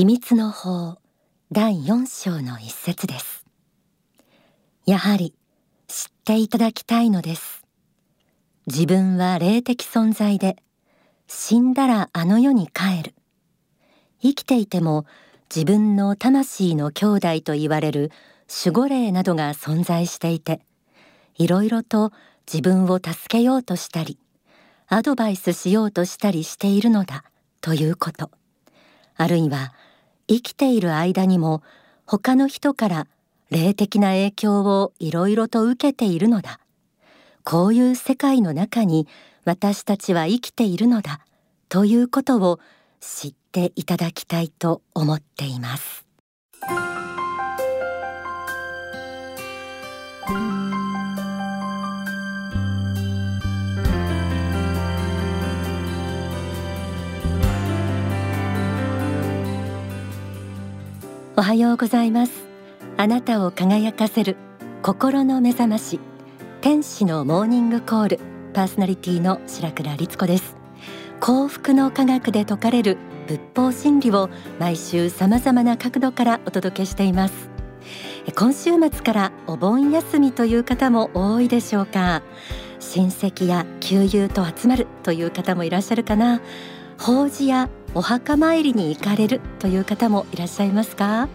秘密の法第4章の一節です。やはり知っていただきたいのです。自分は霊的存在で死んだらあの世に帰る。生きていても自分の魂の兄弟と言われる守護霊などが存在していていろいろと自分を助けようとしたりアドバイスしようとしたりしているのだということ。あるいは生きている間にも他の人から霊的な影響をいろいろと受けているのだ。こういう世界の中に私たちは生きているのだということを知っていただきたいと思っています。はようございます。あなたを輝かせる心の目覚まし天使のモーニングコールパーソナリティの白倉律子です。幸福の科学で説かれる仏法真理を毎週様々な角度からお届けしています。今週末からお盆休みという方も多いでしょうか。親戚や旧友と集まるという方もいらっしゃるかな。法事やお墓参りに行かれるという方もいらっしゃいますか。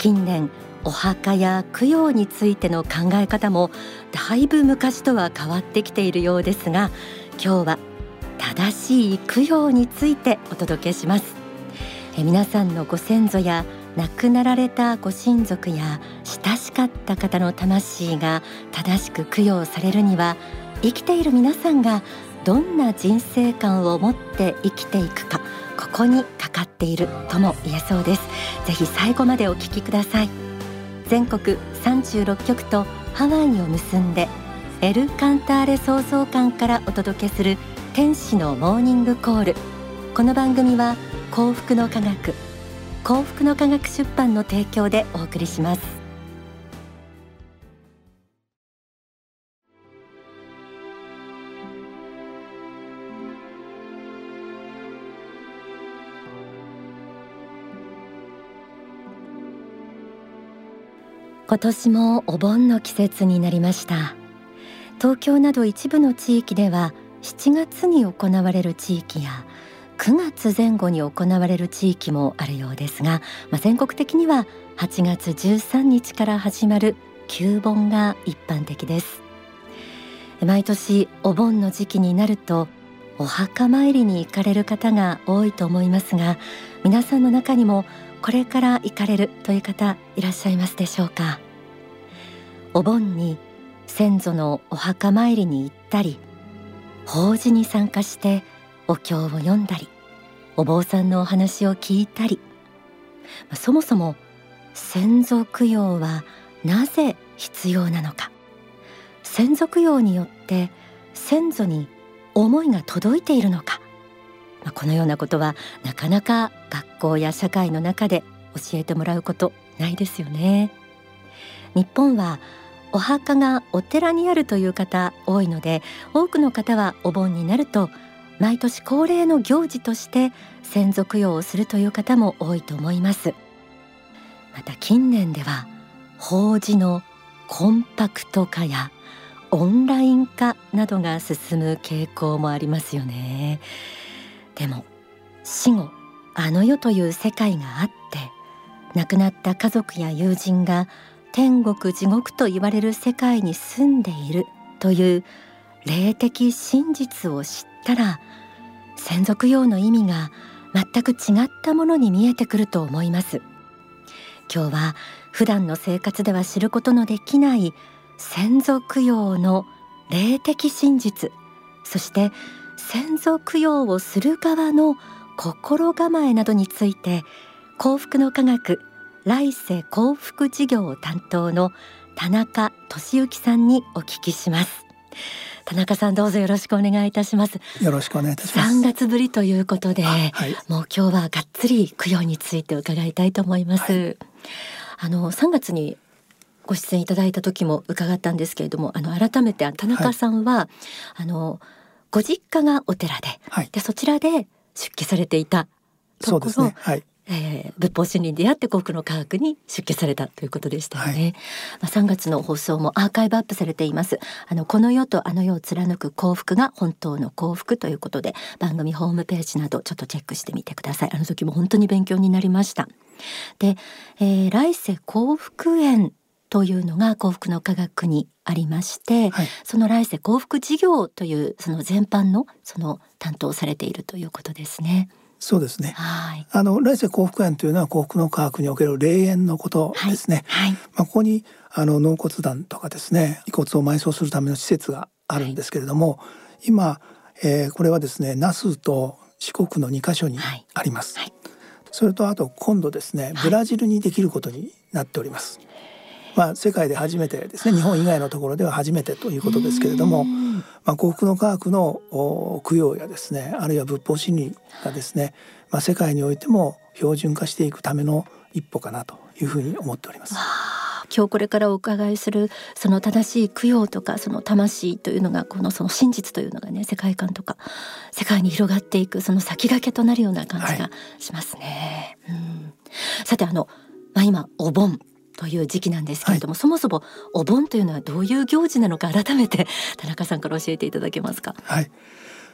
近年お墓や供養についての考え方もだいぶ昔とは変わってきているようですが今日は正しい供養についてお届けします。え皆さんのご先祖や亡くなられたご親族や親しかった方の魂が正しく供養されるには生きている皆さんがどんな人生観を持って生きていくかここにかかっているとも言えそうです。ぜひ最後までお聞きください。全国36局とハワイを結んでエル・カンターレ創造館からお届けする天使のモーニングコール。この番組は幸福の科学幸福の科学出版の提供でお送りします。今年もお盆の季節になりました。東京など一部の地域では7月に行われる地域や9月前後に行われる地域もあるようですが、まあ、全国的には8月13日から始まる旧盆が一般的です。毎年お盆の時期になるとお墓参りに行かれる方が多いと思いますが皆さんの中にもこれから行かれるという方いらっしゃいますでしょうか。お盆に先祖のお墓参りに行ったり法事に参加してお経を読んだりお坊さんのお話を聞いたりそもそも先祖供養はなぜ必要なのか。先祖供養によって先祖に思いが届いているのか。まあ、このようなことはなかなか学校や社会の中で教えてもらうことないですよね。日本はお墓がお寺にあるという方多いので多くの方はお盆になると毎年恒例の行事として先祖供養をするという方も多いと思います。また近年では法事のコンパクト化やオンライン化などが進む傾向もありますよね。でも死後あの世という世界があって亡くなった家族や友人が天国地獄と言われる世界に住んでいるという霊的真実を知ったら先祖供養の意味が全く違ったものに見えてくると思います。今日は普段の生活では知ることのできない先祖供養の霊的真実そして先祖供養をする側の心構えなどについて幸福の科学来世幸福事業担当の田中俊之さんにお聞きします。田中さんどうぞよろしくお願いいたします。よろしくお願いいたします。3月ぶりということで、はい、もう今日はがっつり供養について伺いたいと思います、はい、あの3月にご出演いただいた時も伺ったんですけれどもあの改めて田中さんは、はい、あのご実家がお寺で、はい、でそちらで出家されていた。ところ、ねはい、えー、仏法真理に出会って幸福の科学に出家されたということでしたよね、はい、まあ、3月の放送もアーカイブアップされています。あのこの世とあの世を貫く幸福が本当の幸福ということで番組ホームページなどちょっとチェックしてみてください。あの時も本当に勉強になりました。で、えー、来世幸福園というのが幸福の科学にありまして、はい、その来世幸福事業というその全般のその担当されているということですね。そうですね。はい。あの来世幸福園というのは幸福の科学における霊園のことですね。はい。はい、まあここにあの納骨壇とかですね、遺骨を埋葬するための施設があるんですけれども、はい、今、えー、これはですね、那須と四国の2カ所にあります。はい。それとあと今度ですね、ブラジルにできることになっております。まあ、世界で初めてですね。日本以外のところでは初めてということですけれども、まあ、幸福の科学の供養やですねあるいは仏法真理がですね、まあ、世界においても標準化していくための一歩かなというふうに思っております。今日これからお伺いするその正しい供養とかその魂というのがこのその真実というのがね世界観とか世界に広がっていくその先駆けとなるような感じがしますね。はい、うん、さてあの、まあ、今お盆という時期なんですけれども、はい、そもそもお盆というのはどういう行事なのか改めて田中さんから教えていただけますか？はい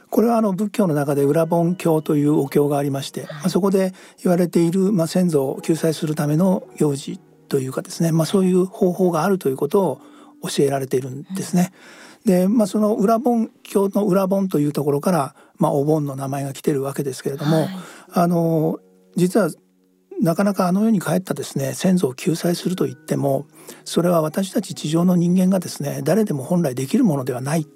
これはあの仏教の中で裏盆教というお経がありまして、まあ、そこで言われている、まあ、先祖を救済するための行事というかですね、まあ、そういう方法があるということを教えられているんですね。で、まあ、その裏盆教の裏盆というところから、まあ、お盆の名前が来てるわけですけれども、はい、あの実はなかなかあの世に帰ったですね先祖を救済すると言ってもそれは私たち地上の人間がですね誰でも本来できるものではない。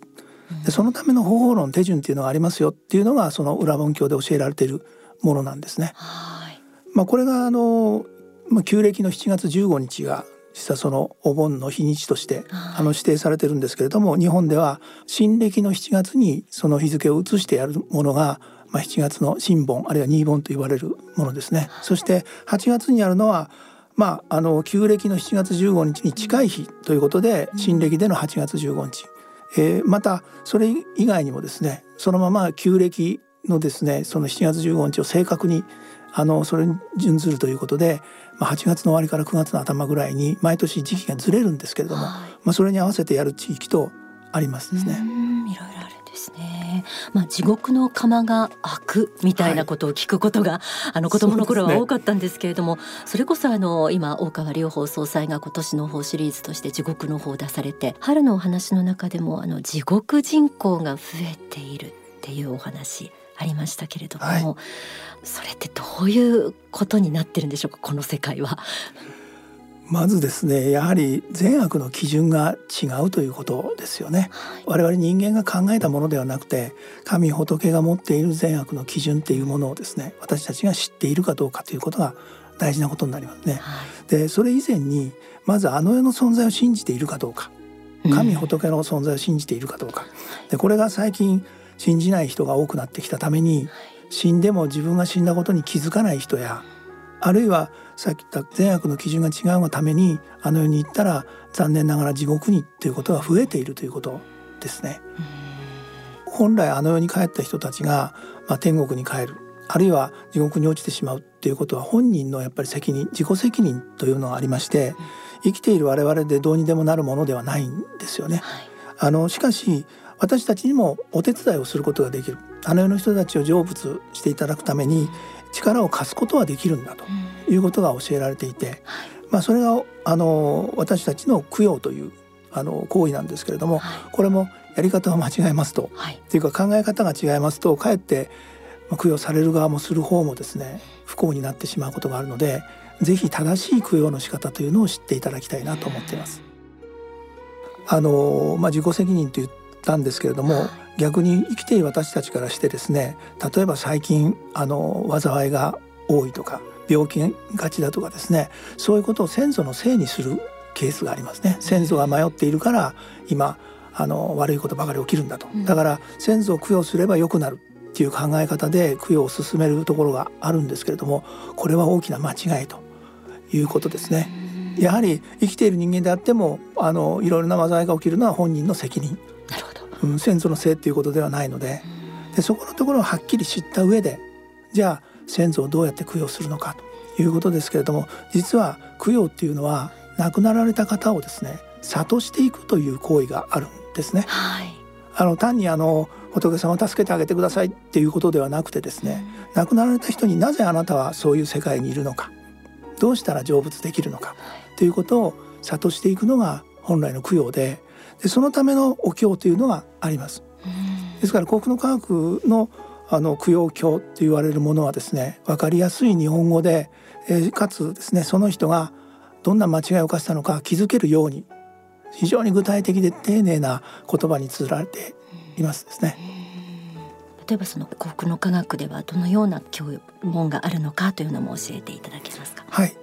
でそのための方法論手順っていうのがありますよっていうのがその裏文教で教えられているものなんですね。まあ、これがあの、まあ、旧暦の7月15日が実はそのお盆の日にちとしてあの指定されてるんですけれども日本では新暦の7月にその日付を移してやるものがまあ、7月の新盆あるいは新盆と言われるものですね。そして8月にあるのはまあ、あの旧暦の7月15日に近い日ということで新暦での8月15日、えー、またそれ以外にもですねそのまま旧暦のですねその7月15日を正確にあのそれに準ずるということで、まあ、8月の終わりから9月の頭ぐらいに毎年時期がずれるんですけれども、まあ、それに合わせてやる地域とありますですね。いろいろあるですね。まあ地獄の釜が開くみたいなことを聞くことが、はい、あの子供の頃は多かったんですけれども、そ、ね,、れこそあの今大川隆法総裁が今年の法シリーズとして地獄の法を出されて、春のお話の中でもあの地獄人口が増えているっていうお話。ありましたけれども、はい、それってどういうことになってるんでしょうかこの世界は。まずですねやはり善悪の基準が違うということですよね、はい、我々人間が考えたものではなくて神仏が持っている善悪の基準っていうものをですね私たちが知っているかどうかということが大事なことになりますね、はい、でそれ以前にまずあの世の存在を信じているかどうか。神仏の存在を信じているかどうか、でこれが最近信じない人が多くなってきたために死んでも自分が死んだことに気づかない人やあるいはさっき言った善悪の基準が違うがためにあの世に行ったら残念ながら地獄にということが増えているということですね。本来あの世に帰った人たちが、まあ、天国に帰るあるいは地獄に落ちてしまうっていうことは本人のやっぱり責任自己責任というのがありまして、生きている我々でどうにでもなるものではないんですよね。はい、あのしかし私たちにもお手伝いをすることができるあの世の人たちを成仏していただくために力を貸すことはできるんだということが教えられていて、まあ、それがあの私たちの供養というあの行為なんですけれども、これもやり方を間違えますと、はい、っていうか考え方が違いますとかえって供養される側もする方もですね不幸になってしまうことがあるのでぜひ正しい供養の仕方というのを知っていただきたいなと思っています。あのまあ、自己責任と言ったんですけれども、逆に生きている私たちからしてですね例えば最近あの災いが多いとか病気がちだとかですねそういうことを先祖のせいにするケースがありますね。先祖が迷っているから今あの悪いことばかり起きるんだと。だから先祖を供養すれば良くなるっていう考え方で供養を進めるところがあるんですけれどもこれは大きな間違いということですね。やはり生きている人間であってもあのいろいろな災いが起きるのは本人の責任うん、先祖のせいっていうことではないのででそこのところをはっきり知った上でじゃあ先祖をどうやって供養するのかということですけれども実は供養っていうのは亡くなられた方をですね諭していくという行為があるんですね。はい、あの単にあの仏様を助けてあげてくださいっていうことではなくてですね、うん、亡くなられた人になぜあなたはそういう世界にいるのかどうしたら成仏できるのかということを諭していくのが本来の供養ででそのためのお経というのがあります。ですから幸福の科学のあの供養経と言われるものはですね分かりやすい日本語で、えー、かつですねその人がどんな間違いを犯したのか気づけるように非常に具体的で丁寧な言葉に綴られていますですね。例えばその幸福の科学ではどのような教問があるのかというのも教えていただけますか？はい、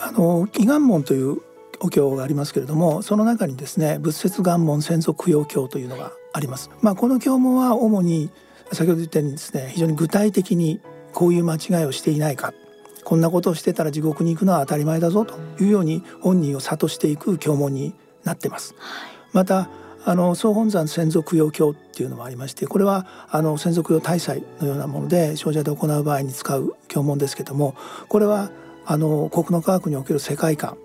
あの祈願門というお経がありますけれども、その中にですね仏説願門先祖供養経というのがあります。まあこの経文は主に先ほど言ったようにですね非常に具体的にこういう間違いをしていないかこんなことをしてたら地獄に行くのは当たり前だぞというように本人を諭していく経文になってます。またあの総本山専属用経っていうのもありましてこれはあの専属用大祭のようなもので精者で行う場合に使う経文ですけどもこれはあの国の科学における世界観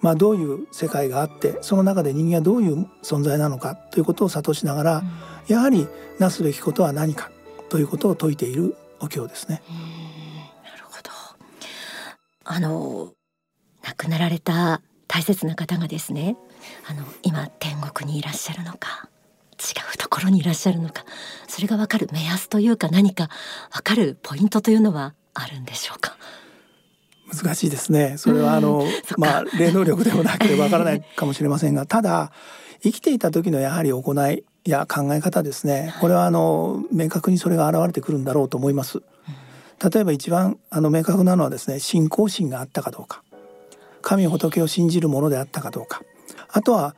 まあ、どういう世界があってその中で人間はどういう存在なのかということを諭しながら、うん、やはりなすべきことは何かということを説いているお経ですね。なるほど。あの亡くなられた大切な方がですねあの今天国にいらっしゃるのか違うところにいらっしゃるのかそれが分かる目安というか何か分かるポイントというのはあるんでしょうか？難しいですね。それはあの、まあ霊能力でもなければわからないかもしれませんが ただ生きていた時のやはり行いや考え方ですね。これはあの明確にそれが現れてくるんだろうと思います。例えば一番あの明確なのはですね信仰心があったかどうか。神仏を信じるものであったかどうか。あとは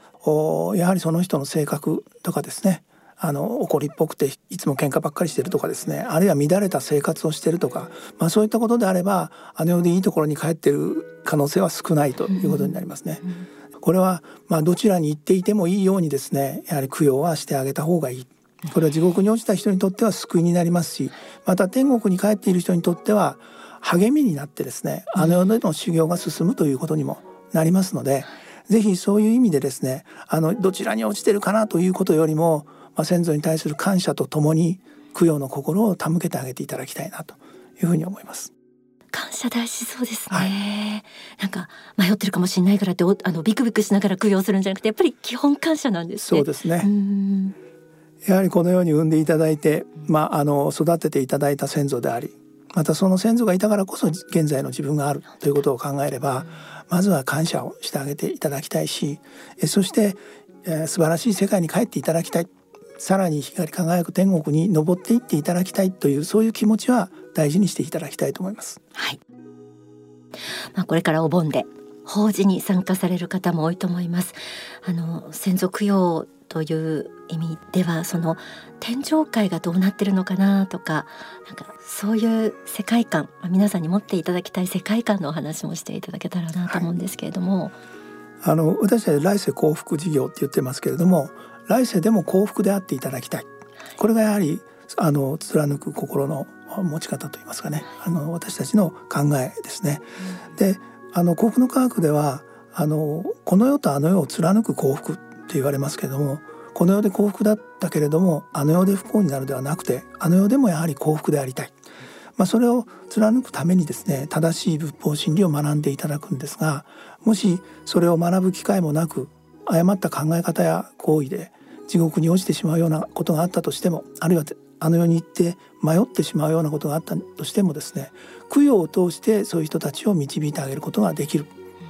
やはりその人の性格とかですねあの怒りっぽくていつも喧嘩ばっかりしてるとかですねあるいは乱れた生活をしてるとか、まあ、そういったことであればあの世でいいところに帰ってる可能性は少ないということになりますね。これはまあどちらに行っていてもいいようにですねやはり供養はしてあげた方がいい。これは地獄に落ちた人にとっては救いになりますしまた天国に帰っている人にとっては励みになってですねあの世での修行が進むということにもなりますので、ぜひそういう意味でですねあのどちらに落ちてるかなということよりも、まあ、先祖に対する感謝とともに供養の心を手向けてあげていただきたいなというふうに思います。感謝大事そうですね、はい、なんか迷ってるかもしれないからってあのビクビクしながら供養するんじゃなくてやっぱり基本感謝なんです、ね、そうですね。やはりこのように産んでいただいて、まあ、あの育てていただいた先祖でありまたその先祖がいたからこそ現在の自分があるということを考えればまずは感謝をしてあげていただきたいしそして素晴らしい世界に帰っていただきたいさらに光り輝く天国に登っていっていただきたいというそういう気持ちは大事にしていただきたいと思います。はい。まあこれからお盆で法事に参加される方も多いと思います。あの先祖供養という意味ではその天上界がどうなってるのかなとかなんかそういう世界観、まあ、皆さんに持っていただきたい世界観のお話もしていただけたらなと思うんですけれども、はい、あの私たち来世幸福事業って言ってますけれども来世でも幸福であっていただきたい。これがやはりあの貫く心の持ち方といいますかね。あの私たちの考えですね。うん、であの幸福の科学ではあのこの世とあの世を貫く幸福って言われますけれどもこの世で幸福だったけれどもあの世で不幸になるではなくてあの世でもやはり幸福でありたい、まあ、それを貫くためにですね正しい仏法真理を学んでいただくんですがもしそれを学ぶ機会もなく誤った考え方や行為で地獄に落ちてしまうようなことがあったとしてもあるいはあの世に行って迷ってしまうようなことがあったとしてもですね供養を通してそういう人たちを導いてあげることができる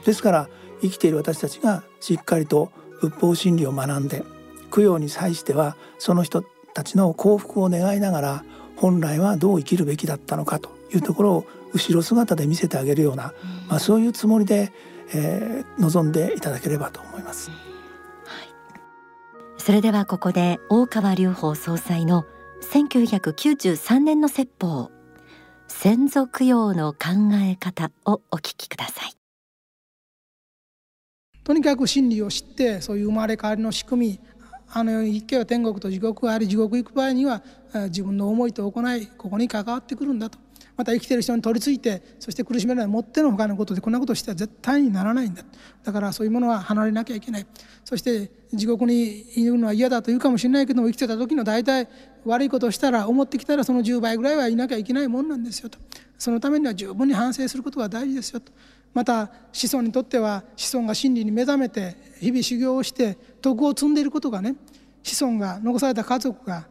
ですから生きている私たちがしっかりと仏法真理を学んで供養に際してはその人たちの幸福を願いながら本来はどう生きるべきだったのかというところを後ろ姿で見せてあげるような、まあ、そういうつもりで、えー、望んでいただければと思います。それではここで大川隆法総裁の1993年の説法先祖供養の考え方をお聞きください。とにかく真理を知ってそういう生まれ変わりの仕組みあの世に行けば天国と地獄があり地獄行く場合には自分の思いと行いここに関わってくるんだと。また生きてる人に取り付いてそして苦しめないもってのほかのことでこんなことをしては絶対にならないんだ。だからそういうものは離れなきゃいけない。そして地獄にいるのは嫌だと言うかもしれないけども生きてた時の大体悪いことをしたら思ってきたらその10倍ぐらいはいなきゃいけないもんなんですよと。そのためには十分に反省することが大事ですよと。また子孫にとっては子孫が真理に目覚めて日々修行をして徳を積んでいることがね子孫が残された家族が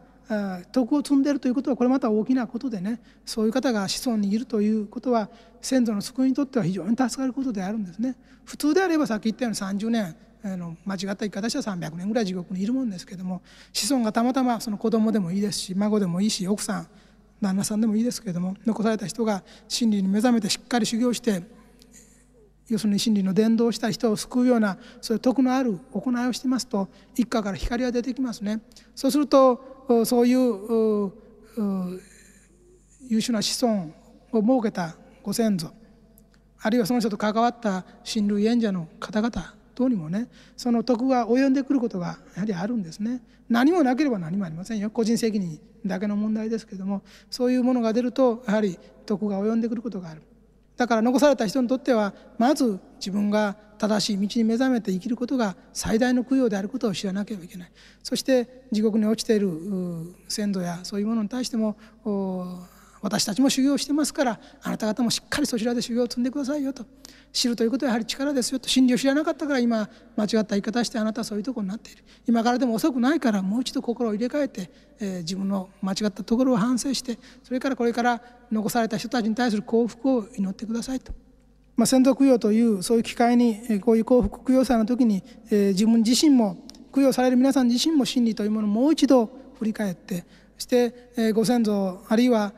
徳を積んでいるということはこれまた大きなことでねそういう方が子孫にいるということは先祖の救いにとっては非常に助かることであるんですね。普通であればさっき言ったように30年あの間違った言い方したら300年ぐらい地獄にいるもんですけども子孫がたまたまその子供でもいいですし孫でもいいし奥さん旦那さんでもいいですけども残された人が真理に目覚めてしっかり修行して要するに真理の伝道した人を救うようなそういう徳のある行いをしてますと一家から光が出てきますね。そうするとそういう優秀な子孫を設けたご先祖あるいはその人と関わった親類縁者の方々等にもねその徳が及んでくることがやはりあるんですね。何もなければ何もありませんよ個人責任だけの問題ですけどもそういうものが出るとやはり徳が及んでくることがある。だから残された人にとってはまず自分が正しい道に目覚めて生きることが最大の供養であることを知らなければいけない。そして地獄に落ちている先祖やそういうものに対しても私たちも修行してますからあなた方もしっかりそちらで修行を積んでくださいよと。知るということはやはり力ですよと。真理を知らなかったから今間違った言い方してあなたはそういうところになっている。今からでも遅くないからもう一度心を入れ替えて、えー、自分の間違ったところを反省してそれからこれから残された人たちに対する幸福を祈ってくださいと。まあ、先祖供養というそういう機会にこういう幸福供養祭の時に、えー、自分自身も供養される皆さん自身も真理というものをもう一度振り返ってそして、ご先祖あるいは、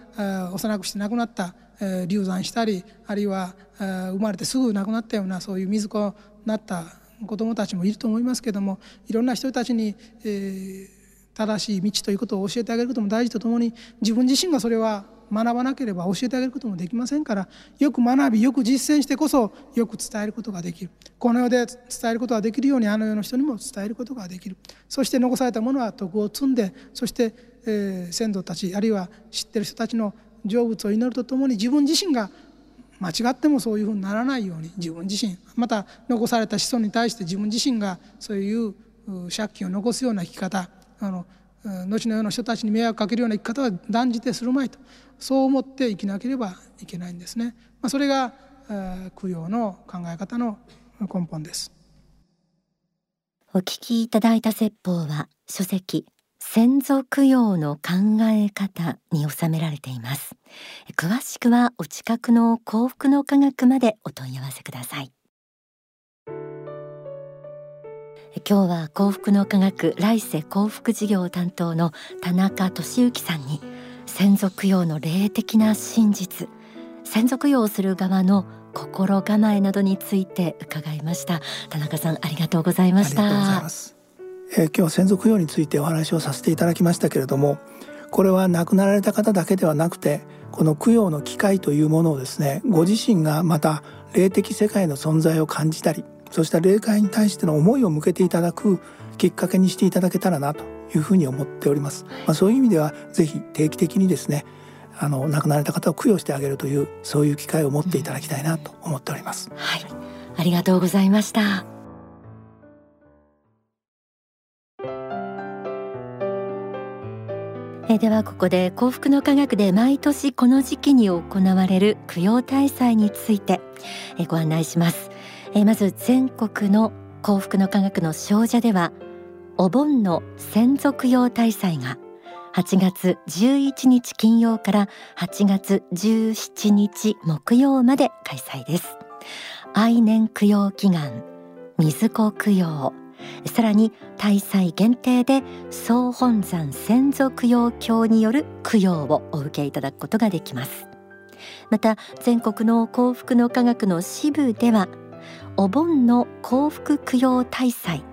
幼くして亡くなった、流産したりあるいは、生まれてすぐ亡くなったようなそういう水子になった子どもたちもいると思いますけどもいろんな人たちに、正しい道ということを教えてあげることも大事とともに自分自身がそれは学ばなければ教えてあげることもできませんからよく学びよく実践してこそよく伝えることができる。この世で伝えることができるようにあの世の人にも伝えることができる。そして残されたものは徳を積んでそしてえー、先祖たちあるいは知ってる人たちの成仏を祈るとともに自分自身が間違ってもそういうふうにならないように自分自身また残された子孫に対して自分自身がそういう借金を残すような生き方あの後の世の人たちに迷惑かけるような生き方は断じてするまいとそう思って生きなければいけないんですね。まあ、それが供養の考え方の根本です。お聞きいただいた説法は書籍先祖供養の考え方に収められています。詳しくはお近くの幸福の科学までお問い合わせください。今日は幸福の科学来世幸福事業担当の田中俊之さんに先祖供養の霊的な真実先祖供養をする側の心構えなどについて伺いました。田中さんありがとうございました。えー、今日は先祖供養についてお話をさせていただきましたけれどもこれは亡くなられた方だけではなくてこの供養の機会というものをですねご自身がまた霊的世界の存在を感じたりそうした霊界に対しての思いを向けていただくきっかけにしていただけたらなというふうに思っております。まあ、そういう意味ではぜひ定期的にですねあの亡くなられた方を供養してあげるというそういう機会を持っていただきたいなと思っております。はい、ありがとうございました。ではここで幸福の科学で毎年この時期に行われる供養大祭についてえご案内します。えまず全国の幸福の科学の少女ではお盆の先祖供養大祭が8月11日金曜から8月17日木曜まで開催です。愛年供養祈願水子供養。さらに大祭限定で総本山先祖供養教による供養をお受けいただくことができます。また全国の幸福の科学の支部ではお盆の幸福供養大祭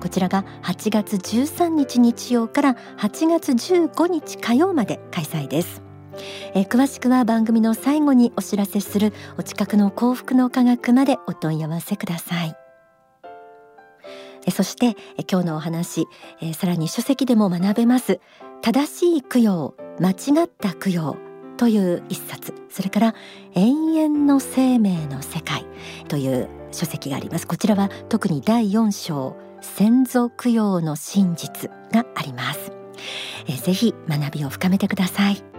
こちらが8月13日日曜から8月15日火曜まで開催です。え詳しくは番組の最後にお知らせするお近くの幸福の科学までお問い合わせください。そして今日のお話さらに書籍でも学べます。正しい供養間違った供養という一冊。それから永遠の生命の世界という書籍があります。こちらは特に第4章先祖供養の真実があります。えぜひ学びを深めてください。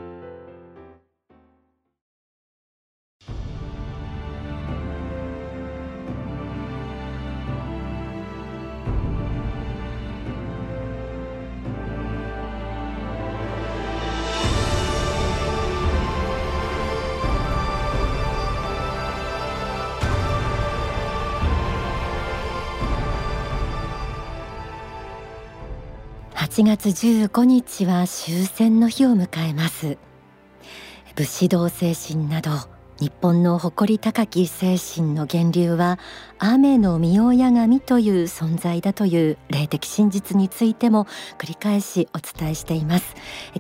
8月15日は終戦の日を迎えます。武士道精神など日本の誇り高き精神の源流は雨の御親神という存在だという霊的真実についても繰り返しお伝えしています。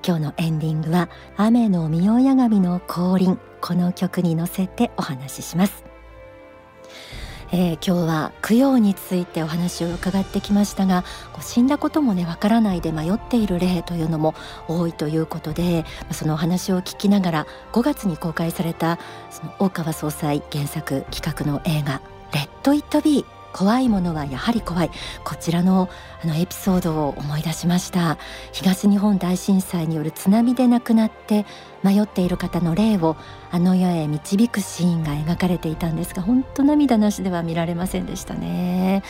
今日のエンディングは雨の御親神の降臨。この曲に乗せてお話しします。えー、今日は供養についてお話を伺ってきましたが死んだこともねわからないで迷っている例というのも多いということでそのお話を聞きながら5月に公開されたその大川総裁原作企画の映画「レッド・イット・ビー」怖いものはやはり怖い。こちらのあのエピソードを思い出しました。東日本大震災による津波で亡くなって迷っている方の霊をあの世へ導くシーンが描かれていたんですが本当涙なしでは見られませんでしたね、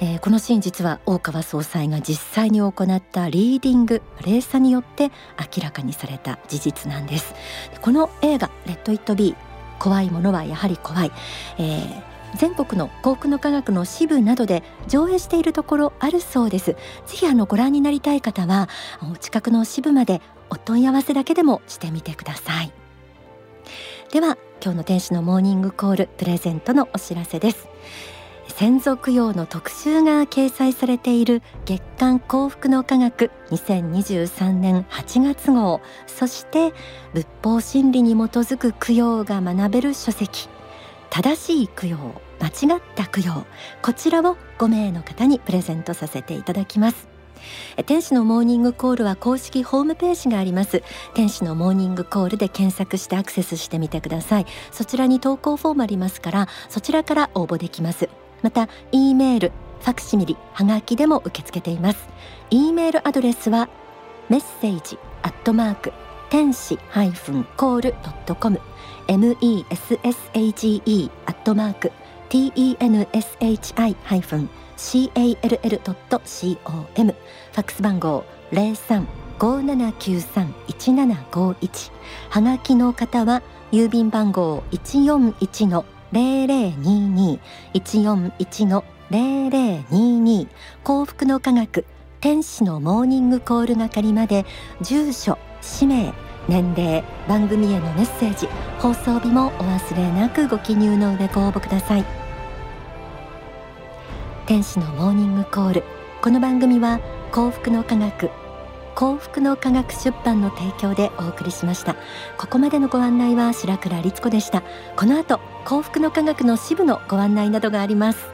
えー、このシーン実は大川総裁が実際に行ったリーディング霊査によって明らかにされた事実なんです。この映画レッドイットビー怖いものはやはり怖い、えー全国の幸福の科学の支部などで上映しているところあるそうです。ぜひあのご覧になりたい方はお近くの支部までお問い合わせだけでもしてみてください。では今日の天使のモーニングコールプレゼントのお知らせです。先祖供養の特集が掲載されている月刊幸福の科学2023年8月号。そして仏法真理に基づく供養が学べる書籍。正しい供養間違った供養こちらを5名の方にプレゼントさせていただきます。天使のモーニングコールは公式ホームページがあります。天使のモーニングコールで検索してアクセスしてみてください。そちらに投稿フォームありますからそちらから応募できます。また E メールファクシミリはがきでも受け付けています。E メールアドレスはメッセージアットマーク天使ハイフンコールド message アットマーク tenshi-call.com ファックス番号零三五七九三一七五一はがきの方は郵便番号一四一の零零二二一四一の零零二二幸福の科学天使のモーニングコール係まで住所氏名年齢番組へのメッセージ放送日もお忘れなくご記入の上ご応募ください。天使のモーニングコール。この番組は幸福の科学幸福の科学出版の提供でお送りしました。ここまでのご案内は白倉律子でした。この後幸福の科学の支部のご案内などがあります。